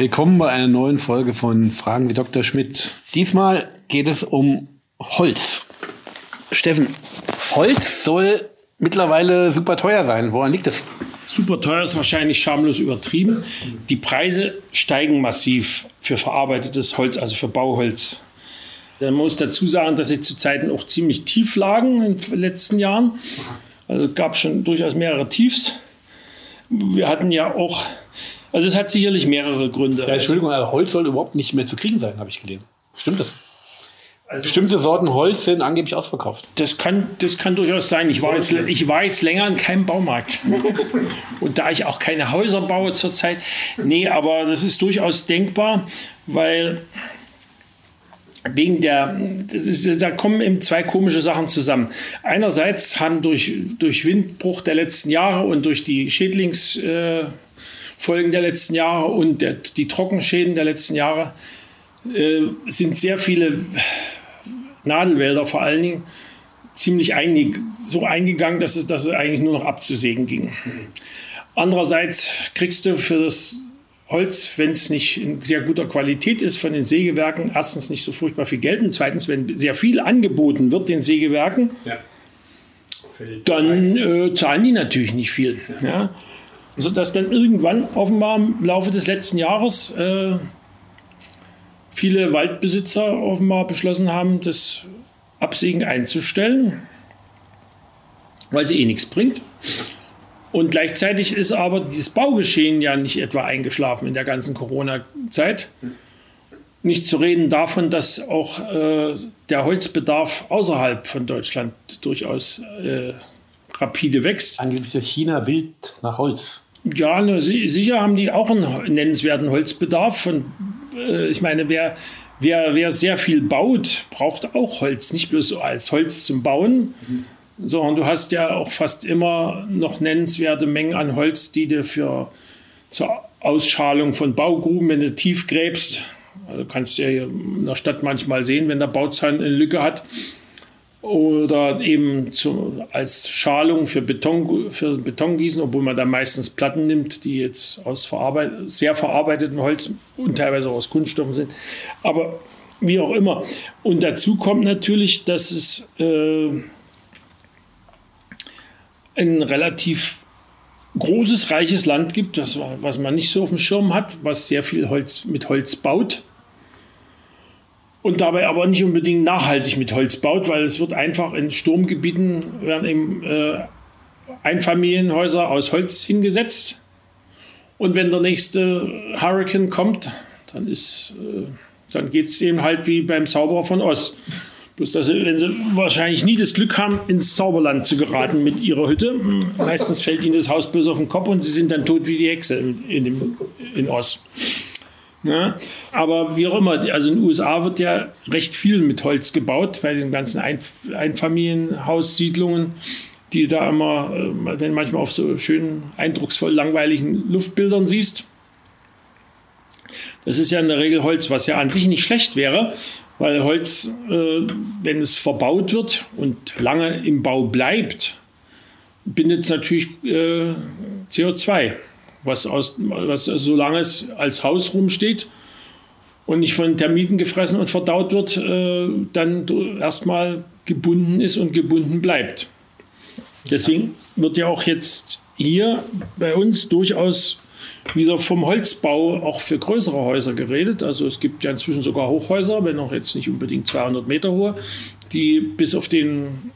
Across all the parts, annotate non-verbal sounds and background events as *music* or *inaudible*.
Willkommen bei einer neuen Folge von Fragen wie Dr. Schmidt. Diesmal geht es um Holz. Steffen, Holz soll mittlerweile super teuer sein. Woran liegt es? Super teuer ist wahrscheinlich schamlos übertrieben. Die Preise steigen massiv für verarbeitetes Holz, also für Bauholz. Man muss dazu sagen, dass sie zu Zeiten auch ziemlich tief lagen in den letzten Jahren. Also gab schon durchaus mehrere Tiefs. Wir hatten ja auch also es hat sicherlich mehrere Gründe. Ja, Entschuldigung, aber Holz soll überhaupt nicht mehr zu kriegen sein, habe ich gelesen. Stimmt das? Also, Bestimmte Sorten Holz sind angeblich ausverkauft. Das kann, das kann durchaus sein. Ich war, jetzt, ich war jetzt länger in keinem Baumarkt. *laughs* Und da ich auch keine Häuser baue zurzeit, nee, aber das ist durchaus denkbar, weil wegen der, ist, da kommen eben zwei komische Sachen zusammen. Einerseits haben durch, durch Windbruch der letzten Jahre und durch die Schädlings... Äh, Folgen der letzten Jahre und der, die Trockenschäden der letzten Jahre äh, sind sehr viele Nadelwälder vor allen Dingen ziemlich einig, so eingegangen, dass es, dass es eigentlich nur noch abzusägen ging. Andererseits kriegst du für das Holz, wenn es nicht in sehr guter Qualität ist, von den Sägewerken erstens nicht so furchtbar viel Geld und zweitens, wenn sehr viel angeboten wird den Sägewerken, ja. dann äh, zahlen die natürlich nicht viel. Ja. ja sodass dann irgendwann offenbar im Laufe des letzten Jahres äh, viele Waldbesitzer offenbar beschlossen haben, das Absägen einzustellen, weil sie eh nichts bringt. Und gleichzeitig ist aber dieses Baugeschehen ja nicht etwa eingeschlafen in der ganzen Corona-Zeit. Nicht zu reden davon, dass auch äh, der Holzbedarf außerhalb von Deutschland durchaus äh, rapide wächst. Angeblich ist China wild nach Holz. Ja, ne, sicher haben die auch einen nennenswerten Holzbedarf. Von, äh, ich meine, wer, wer, wer sehr viel baut, braucht auch Holz, nicht bloß als Holz zum Bauen, mhm. sondern du hast ja auch fast immer noch nennenswerte Mengen an Holz, die du für zur Ausschalung von Baugruben, wenn du tief gräbst, also kannst du ja in der Stadt manchmal sehen, wenn der Bauzaun eine Lücke hat, oder eben zu, als Schalung für Beton, für Betongießen, obwohl man da meistens Platten nimmt, die jetzt aus verarbeit sehr verarbeitetem Holz und teilweise auch aus Kunststoffen sind. Aber wie auch immer. Und dazu kommt natürlich, dass es äh, ein relativ großes, reiches Land gibt, das, was man nicht so auf dem Schirm hat, was sehr viel Holz mit Holz baut und dabei aber nicht unbedingt nachhaltig mit Holz baut, weil es wird einfach in Sturmgebieten werden eben äh, Einfamilienhäuser aus Holz hingesetzt. Und wenn der nächste Hurricane kommt, dann ist, äh, dann geht es eben halt wie beim Zauberer von Oz. Bloß, dass sie, wenn sie wahrscheinlich nie das Glück haben, ins Zauberland zu geraten mit ihrer Hütte, meistens fällt ihnen das Haus bloß auf den Kopf und sie sind dann tot wie die Hexe in, in, dem, in Oz. Ja, aber wie auch immer, also in den USA wird ja recht viel mit Holz gebaut, bei den ganzen Einfamilienhaussiedlungen, die da immer, äh, wenn manchmal auf so schönen, eindrucksvoll langweiligen Luftbildern siehst. Das ist ja in der Regel Holz, was ja an sich nicht schlecht wäre, weil Holz, äh, wenn es verbaut wird und lange im Bau bleibt, bindet es natürlich äh, CO2 was, aus, was solange es als Haus rumsteht und nicht von Termiten gefressen und verdaut wird, äh, dann erstmal gebunden ist und gebunden bleibt. Deswegen wird ja auch jetzt hier bei uns durchaus wieder vom Holzbau auch für größere Häuser geredet. Also es gibt ja inzwischen sogar Hochhäuser, wenn auch jetzt nicht unbedingt 200 Meter hohe, die bis auf den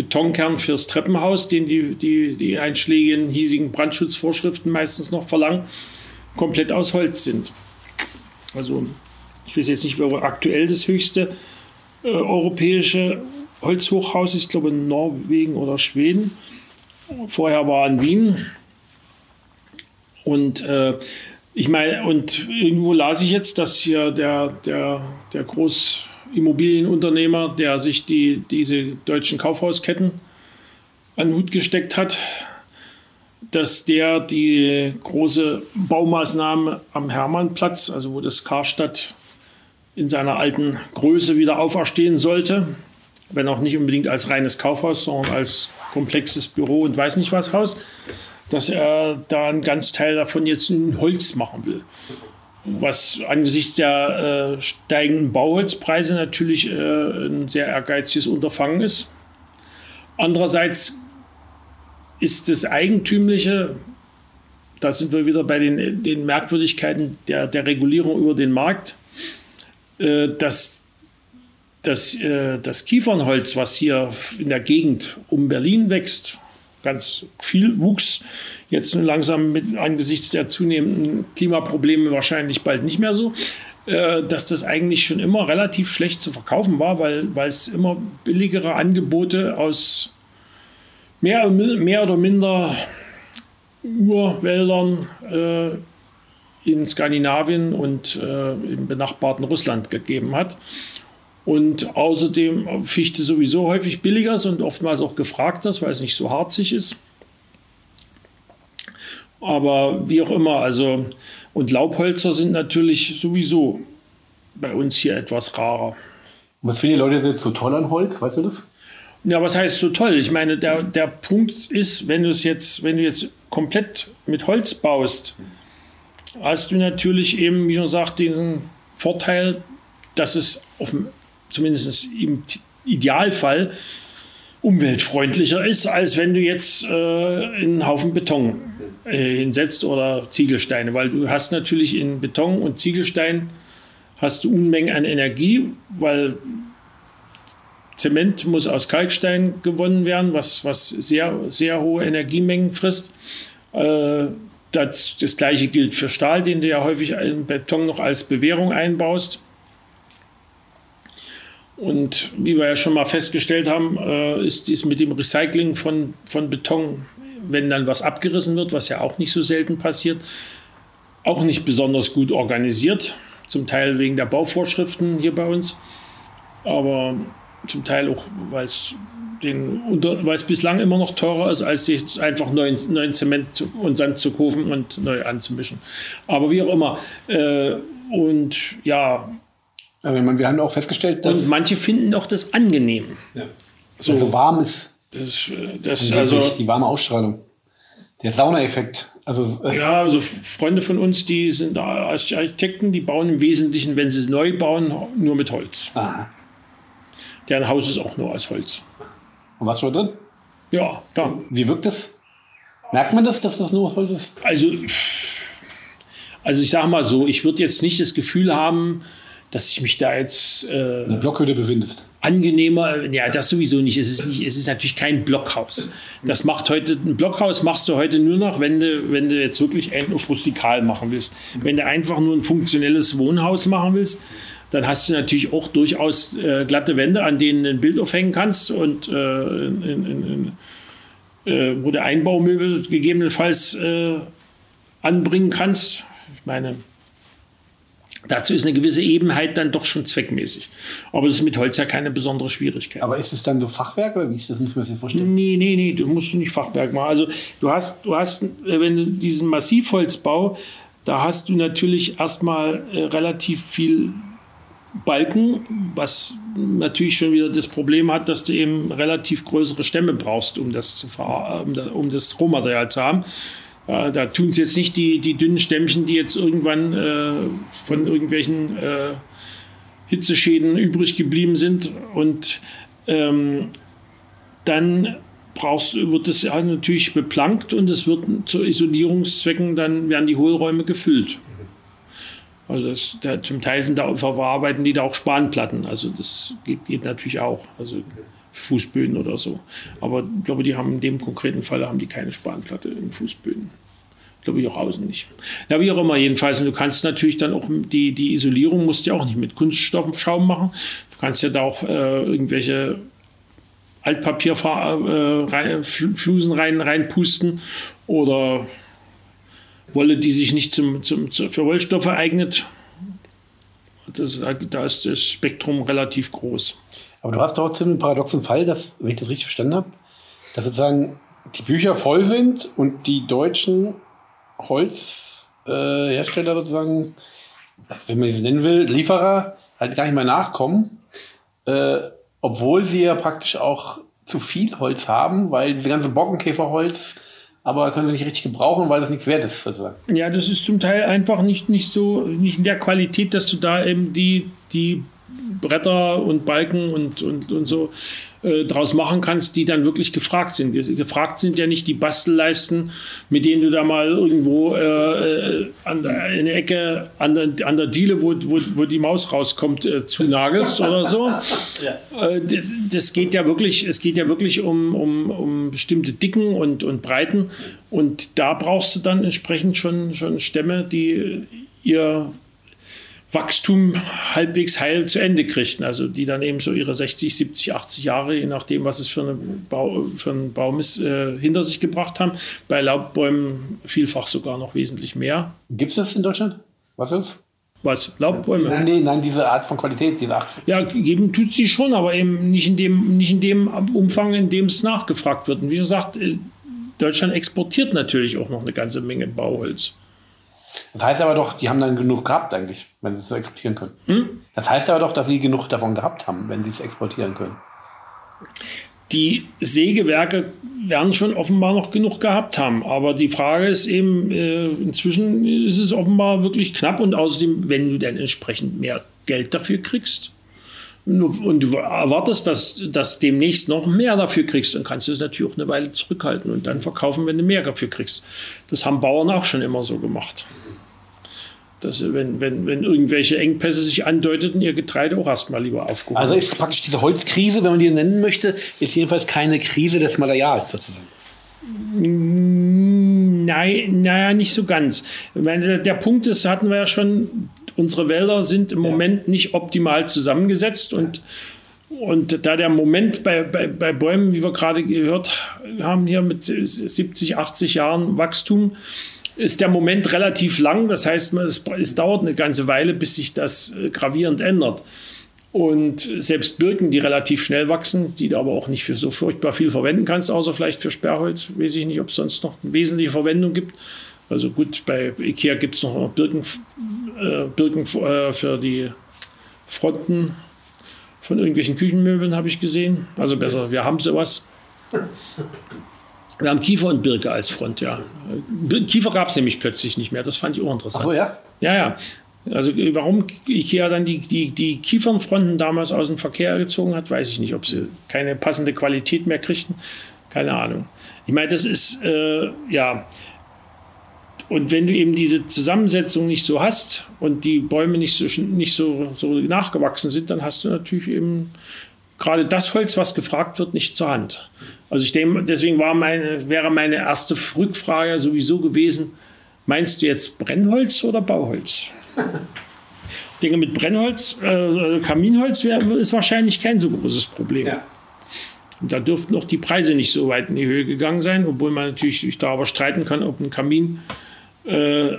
Betonkern fürs Treppenhaus, den die, die, die einschlägigen hiesigen Brandschutzvorschriften meistens noch verlangen, komplett aus Holz sind. Also ich weiß jetzt nicht, aktuell das höchste äh, europäische Holzhochhaus ist, ich glaube in Norwegen oder Schweden. Vorher war in Wien. Und äh, ich meine, und irgendwo las ich jetzt, dass hier der, der, der Groß, Immobilienunternehmer, der sich die, diese deutschen Kaufhausketten an den Hut gesteckt hat, dass der die große Baumaßnahme am Hermannplatz, also wo das Karstadt in seiner alten Größe wieder auferstehen sollte, wenn auch nicht unbedingt als reines Kaufhaus, sondern als komplexes Büro und weiß nicht was Haus, dass er da einen ganz Teil davon jetzt in Holz machen will. Was angesichts der äh, steigenden Bauholzpreise natürlich äh, ein sehr ehrgeiziges Unterfangen ist. Andererseits ist das Eigentümliche, da sind wir wieder bei den, den Merkwürdigkeiten der, der Regulierung über den Markt, äh, dass das, äh, das Kiefernholz, was hier in der Gegend um Berlin wächst, ganz viel wuchs. Jetzt langsam mit, angesichts der zunehmenden Klimaprobleme wahrscheinlich bald nicht mehr so, äh, dass das eigentlich schon immer relativ schlecht zu verkaufen war, weil, weil es immer billigere Angebote aus mehr, mehr oder minder Urwäldern äh, in Skandinavien und äh, im benachbarten Russland gegeben hat. Und außerdem Fichte sowieso häufig billiger ist und oftmals auch gefragt ist, weil es nicht so harzig ist. Aber wie auch immer, also und Laubholzer sind natürlich sowieso bei uns hier etwas rarer. Was finden die Leute jetzt so toll an Holz? Weißt du das? Ja, was heißt so toll? Ich meine, der, der Punkt ist, wenn du es jetzt, wenn du jetzt komplett mit Holz baust, hast du natürlich eben, wie schon gesagt, diesen Vorteil, dass es auf dem zumindest im Idealfall umweltfreundlicher ist, als wenn du jetzt äh, einen Haufen Beton äh, hinsetzt oder Ziegelsteine, weil du hast natürlich in Beton und Ziegelstein hast du Unmengen an Energie, weil Zement muss aus Kalkstein gewonnen werden, was, was sehr, sehr hohe Energiemengen frisst. Äh, das, das gleiche gilt für Stahl, den du ja häufig in Beton noch als Bewährung einbaust. Und wie wir ja schon mal festgestellt haben, äh, ist dies mit dem Recycling von, von Beton, wenn dann was abgerissen wird, was ja auch nicht so selten passiert, auch nicht besonders gut organisiert. Zum Teil wegen der Bauvorschriften hier bei uns, aber zum Teil auch, weil es den, weil es bislang immer noch teurer ist, als sich einfach neuen, neuen Zement und Sand zu kaufen und neu anzumischen. Aber wie auch immer. Äh, und ja, aber meine, wir haben auch festgestellt, dass. Und manche finden auch das angenehm. Ja. So also warm ist. Das, das also, die warme Ausstrahlung. Der Saunaeffekt. Also, äh, ja, also Freunde von uns, die sind Architekten, die bauen im Wesentlichen, wenn sie es neu bauen, nur mit Holz. Aha. Deren Haus ist auch nur aus Holz. Und was steht drin? Ja, da. Wie wirkt es? Merkt man das, dass das nur aus Holz ist? Also, also ich sage mal so, ich würde jetzt nicht das Gefühl haben, dass ich mich da jetzt äh, eine Blockhütte befindest. Angenehmer, ja, das sowieso nicht. Es ist nicht, es ist natürlich kein Blockhaus. Das macht heute ein Blockhaus machst du heute nur noch, wenn du, wenn du jetzt wirklich auf rustikal machen willst. Wenn du einfach nur ein funktionelles Wohnhaus machen willst, dann hast du natürlich auch durchaus äh, glatte Wände, an denen du ein Bild aufhängen kannst und äh, in, in, in, äh, wo du Einbaumöbel gegebenenfalls äh, anbringen kannst. Ich meine, Dazu ist eine gewisse Ebenheit dann doch schon zweckmäßig. Aber das ist mit Holz ja keine besondere Schwierigkeit. Aber ist es dann so Fachwerk oder wie ist das? Muss man sich vorstellen? Nee, nee, nee, du musst nicht Fachwerk machen. Also du hast, du hast, wenn du diesen Massivholzbau, da hast du natürlich erstmal äh, relativ viel Balken, was natürlich schon wieder das Problem hat, dass du eben relativ größere Stämme brauchst, um das, zu um das Rohmaterial zu haben. Äh, da tun es jetzt nicht die, die dünnen Stämmchen, die jetzt irgendwann äh, von irgendwelchen äh, Hitzeschäden übrig geblieben sind. Und ähm, dann brauchst, wird das ja natürlich beplankt und es wird zu Isolierungszwecken, dann werden die Hohlräume gefüllt. Also das, da, zum Teil sind da verarbeiten die da auch Spanplatten. Also das geht, geht natürlich auch. Also Fußböden oder so. Aber ich glaube, die haben in dem konkreten Fall haben die keine Spanplatte im Fußböden. Glaube ich auch außen nicht. Ja, wie auch immer, jedenfalls. Und du kannst natürlich dann auch die, die Isolierung musst du ja auch nicht mit Kunststoffschaum machen. Du kannst ja da auch äh, irgendwelche Altpapierflusen äh, rein, reinpusten oder Wolle, die sich nicht zum, zum, für Wollstoffe eignet. Das, da ist das Spektrum relativ groß. Aber du hast trotzdem einen paradoxen Fall, dass, wenn ich das richtig verstanden habe, dass sozusagen die Bücher voll sind und die deutschen Holzhersteller äh, sozusagen, wenn man sie nennen will, Lieferer halt gar nicht mehr nachkommen, äh, obwohl sie ja praktisch auch zu viel Holz haben, weil diese ganze Bockenkäferholz aber können sie nicht richtig gebrauchen, weil das nichts wert ist, sozusagen. Ja, das ist zum Teil einfach nicht, nicht so, nicht in der Qualität, dass du da eben die, die Bretter und Balken und, und, und so äh, draus machen kannst, die dann wirklich gefragt sind. Gefragt sind ja nicht die Bastelleisten, mit denen du da mal irgendwo äh, äh an der, in der Ecke an der, an der Diele, wo, wo, wo die Maus rauskommt, äh, zunagelst oder so. *laughs* Ja. Äh, das geht ja wirklich, es geht ja wirklich um, um, um bestimmte Dicken und, und Breiten. Und da brauchst du dann entsprechend schon, schon Stämme, die ihr Wachstum halbwegs heil zu Ende kriegten. Also die dann eben so ihre 60, 70, 80 Jahre, je nachdem, was es für, eine Bau, für einen Baum ist, äh, hinter sich gebracht haben. Bei Laubbäumen vielfach sogar noch wesentlich mehr. Gibt es das in Deutschland? Was ist was? Laubbäume? Nein, nein, diese Art von Qualität, diese Art. Ja, geben tut sie schon, aber eben nicht in dem, nicht in dem Umfang, in dem es nachgefragt wird. Und wie gesagt, äh, Deutschland exportiert natürlich auch noch eine ganze Menge Bauholz. Das heißt aber doch, die haben dann genug gehabt eigentlich, wenn sie es so exportieren können. Hm? Das heißt aber doch, dass sie genug davon gehabt haben, wenn sie es exportieren können. Die Sägewerke werden schon offenbar noch genug gehabt haben. Aber die Frage ist eben, äh, inzwischen ist es offenbar wirklich knapp und außerdem, wenn du dann entsprechend mehr Geld dafür kriegst und du erwartest, dass, dass demnächst noch mehr dafür kriegst, dann kannst du es natürlich auch eine Weile zurückhalten und dann verkaufen, wenn du mehr dafür kriegst. Das haben Bauern auch schon immer so gemacht dass wenn, wenn, wenn irgendwelche Engpässe sich andeuteten, ihr Getreide auch erstmal lieber aufgehoben. Also ist praktisch diese Holzkrise, wenn man die nennen möchte, ist jedenfalls keine Krise des Materials sozusagen. Nein, naja, nicht so ganz. Meine, der Punkt ist, hatten wir ja schon, unsere Wälder sind im ja. Moment nicht optimal zusammengesetzt und und da der Moment bei, bei, bei Bäumen, wie wir gerade gehört haben, hier mit 70, 80 Jahren Wachstum, ist der Moment relativ lang. Das heißt, es, es dauert eine ganze Weile, bis sich das äh, gravierend ändert. Und selbst Birken, die relativ schnell wachsen, die du aber auch nicht für so furchtbar viel verwenden kannst, außer vielleicht für Sperrholz, weiß ich nicht, ob es sonst noch eine wesentliche Verwendung gibt. Also gut, bei Ikea gibt es noch Birken, äh, Birken äh, für die Fronten von irgendwelchen Küchenmöbeln, habe ich gesehen. Also besser, wir haben sowas. Wir haben Kiefer und Birke als Front, ja. Kiefer gab es nämlich plötzlich nicht mehr. Das fand ich auch interessant. Ach so, ja? Ja, ja. Also warum Ikea dann die, die, die Kiefernfronten damals aus dem Verkehr gezogen hat, weiß ich nicht. Ob sie keine passende Qualität mehr kriegten, keine Ahnung. Ich meine, das ist, äh, ja, und wenn du eben diese Zusammensetzung nicht so hast und die Bäume nicht so, nicht so, so nachgewachsen sind, dann hast du natürlich eben gerade das Holz, was gefragt wird, nicht zur Hand. Also ich denke, deswegen war meine, wäre meine erste Rückfrage sowieso gewesen, meinst du jetzt Brennholz oder Bauholz? Ich denke, mit Brennholz, äh, Kaminholz wär, ist wahrscheinlich kein so großes Problem. Ja. Und da dürften auch die Preise nicht so weit in die Höhe gegangen sein, obwohl man natürlich sich darüber streiten kann, ob ein Kamin äh,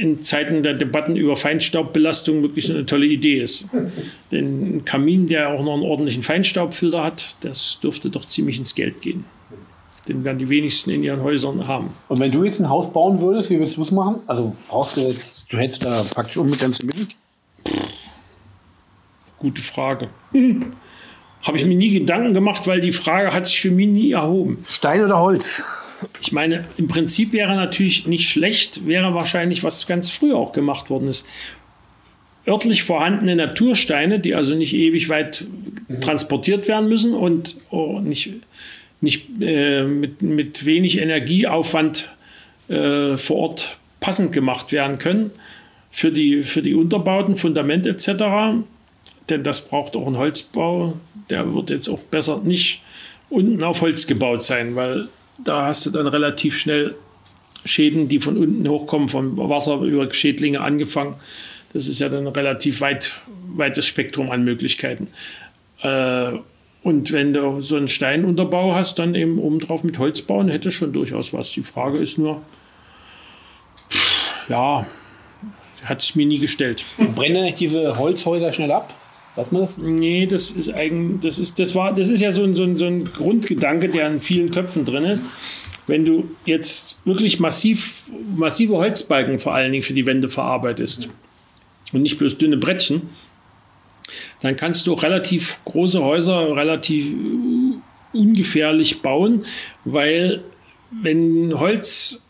in Zeiten der Debatten über Feinstaubbelastung wirklich eine tolle Idee ist. *laughs* Denn ein Kamin, der auch noch einen ordentlichen Feinstaubfilter hat, das dürfte doch ziemlich ins Geld gehen. Den werden die wenigsten in ihren Häusern haben. Und wenn du jetzt ein Haus bauen würdest, wie würdest du es machen? Also brauchst du jetzt, du hättest da praktisch unbegrenzte Mittel? Gute Frage. Hm. Habe ich mir nie Gedanken gemacht, weil die Frage hat sich für mich nie erhoben. Stein oder Holz? Ich meine, im Prinzip wäre natürlich nicht schlecht, wäre wahrscheinlich, was ganz früh auch gemacht worden ist. Örtlich vorhandene Natursteine, die also nicht ewig weit mhm. transportiert werden müssen und oh, nicht, nicht äh, mit, mit wenig Energieaufwand äh, vor Ort passend gemacht werden können für die, für die Unterbauten, Fundament etc. Denn das braucht auch ein Holzbau. Der wird jetzt auch besser nicht unten auf Holz gebaut sein, weil da hast du dann relativ schnell Schäden, die von unten hochkommen, vom Wasser über Schädlinge angefangen. Das ist ja dann ein relativ weit, weites Spektrum an Möglichkeiten. Äh, und wenn du so einen Steinunterbau hast, dann eben obendrauf mit Holz bauen, hätte schon durchaus was. Die Frage ist nur, ja, hat es mir nie gestellt. Brennen nicht diese Holzhäuser schnell ab? Weiß man das? Nee, das ist eigentlich, das ist, das war, das ist ja so ein, so, ein, so ein Grundgedanke, der in vielen Köpfen drin ist. Wenn du jetzt wirklich massiv, massive Holzbalken vor allen Dingen für die Wände verarbeitest und nicht bloß dünne Brettchen, dann kannst du auch relativ große Häuser relativ ungefährlich bauen, weil wenn Holz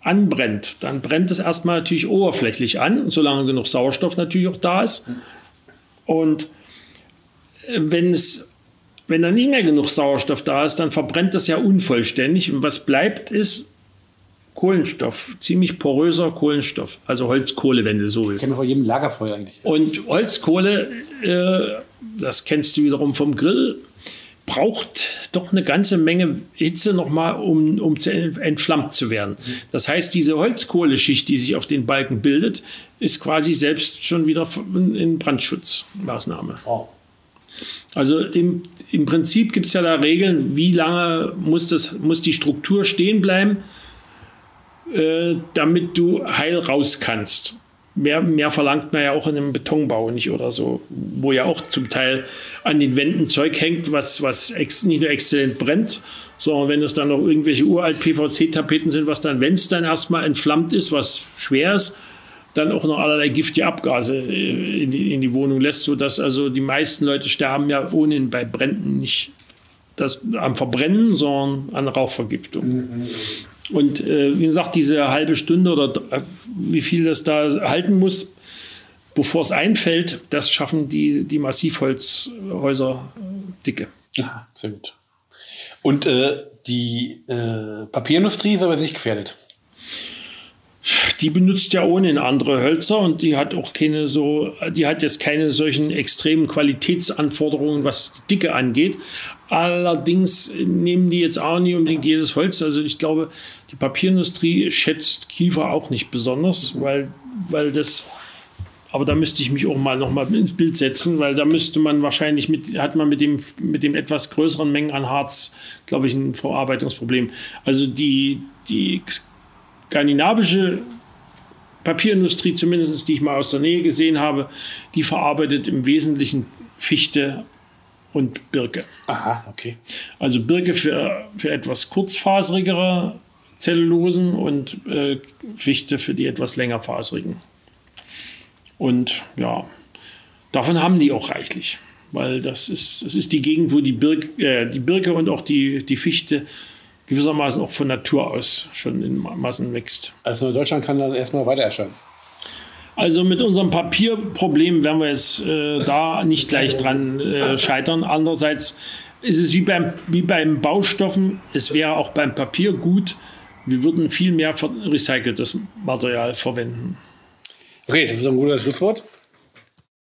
anbrennt, dann brennt es erstmal natürlich oberflächlich an, solange genug Sauerstoff natürlich auch da ist. Und äh, wenn es wenn da nicht mehr genug Sauerstoff da ist, dann verbrennt das ja unvollständig. Und was bleibt, ist Kohlenstoff, ziemlich poröser Kohlenstoff, also Holzkohle, wenn du so willst. Kennen wir von jedem Lagerfeuer eigentlich. Und Holzkohle, äh, das kennst du wiederum vom Grill, braucht doch eine ganze Menge Hitze nochmal, um, um zu entflammt zu werden. Das heißt, diese Holzkohleschicht, die sich auf den Balken bildet, ist quasi selbst schon wieder in Brandschutzmaßnahme. Oh. Also im, im Prinzip gibt es ja da Regeln, wie lange muss, das, muss die Struktur stehen bleiben äh, damit du heil raus kannst. Mehr, mehr verlangt man ja auch in einem Betonbau nicht oder so, wo ja auch zum Teil an den Wänden Zeug hängt, was, was nicht nur exzellent brennt, sondern wenn es dann noch irgendwelche uralt PVC-Tapeten sind, was dann, wenn es dann erstmal entflammt ist, was schwer ist, dann auch noch allerlei giftige Abgase äh, in die, in die Wohnung lässt, sodass also die meisten Leute sterben ja ohnehin bei Bränden nicht das, am Verbrennen, sondern an Rauchvergiftung. Mhm. Und äh, wie gesagt, diese halbe Stunde oder äh, wie viel das da halten muss, bevor es einfällt, das schaffen die, die Massivholzhäuser äh, dicke. Aha, sehr gut. Und äh, die äh, Papierindustrie ist aber nicht gefährdet. Die benutzt ja ohnehin andere Hölzer und die hat auch keine so, die hat jetzt keine solchen extremen Qualitätsanforderungen, was die Dicke angeht. Allerdings nehmen die jetzt auch nicht unbedingt jedes Holz. Also ich glaube, die Papierindustrie schätzt Kiefer auch nicht besonders, weil, weil das, aber da müsste ich mich auch mal noch mal ins Bild setzen, weil da müsste man wahrscheinlich mit, hat man mit dem, mit dem etwas größeren Mengen an Harz, glaube ich, ein Verarbeitungsproblem. Also die, die skandinavische Papierindustrie, zumindest die ich mal aus der Nähe gesehen habe, die verarbeitet im Wesentlichen Fichte und Birke. Aha, okay. Also Birke für, für etwas kurzfaserigere Zellulosen und äh, Fichte für die etwas längerfaserigen. Und ja, davon haben die auch reichlich, weil das ist, das ist die Gegend, wo die, Birk, äh, die Birke und auch die, die Fichte gewissermaßen auch von Natur aus schon in Massen wächst. Also Deutschland kann dann erstmal weiter erscheinen. Also mit unserem Papierproblem werden wir jetzt äh, da nicht gleich dran äh, scheitern. Andererseits ist es wie beim, wie beim Baustoffen, es wäre auch beim Papier gut, wir würden viel mehr recyceltes Material verwenden. Okay, das ist ein guter Schlusswort.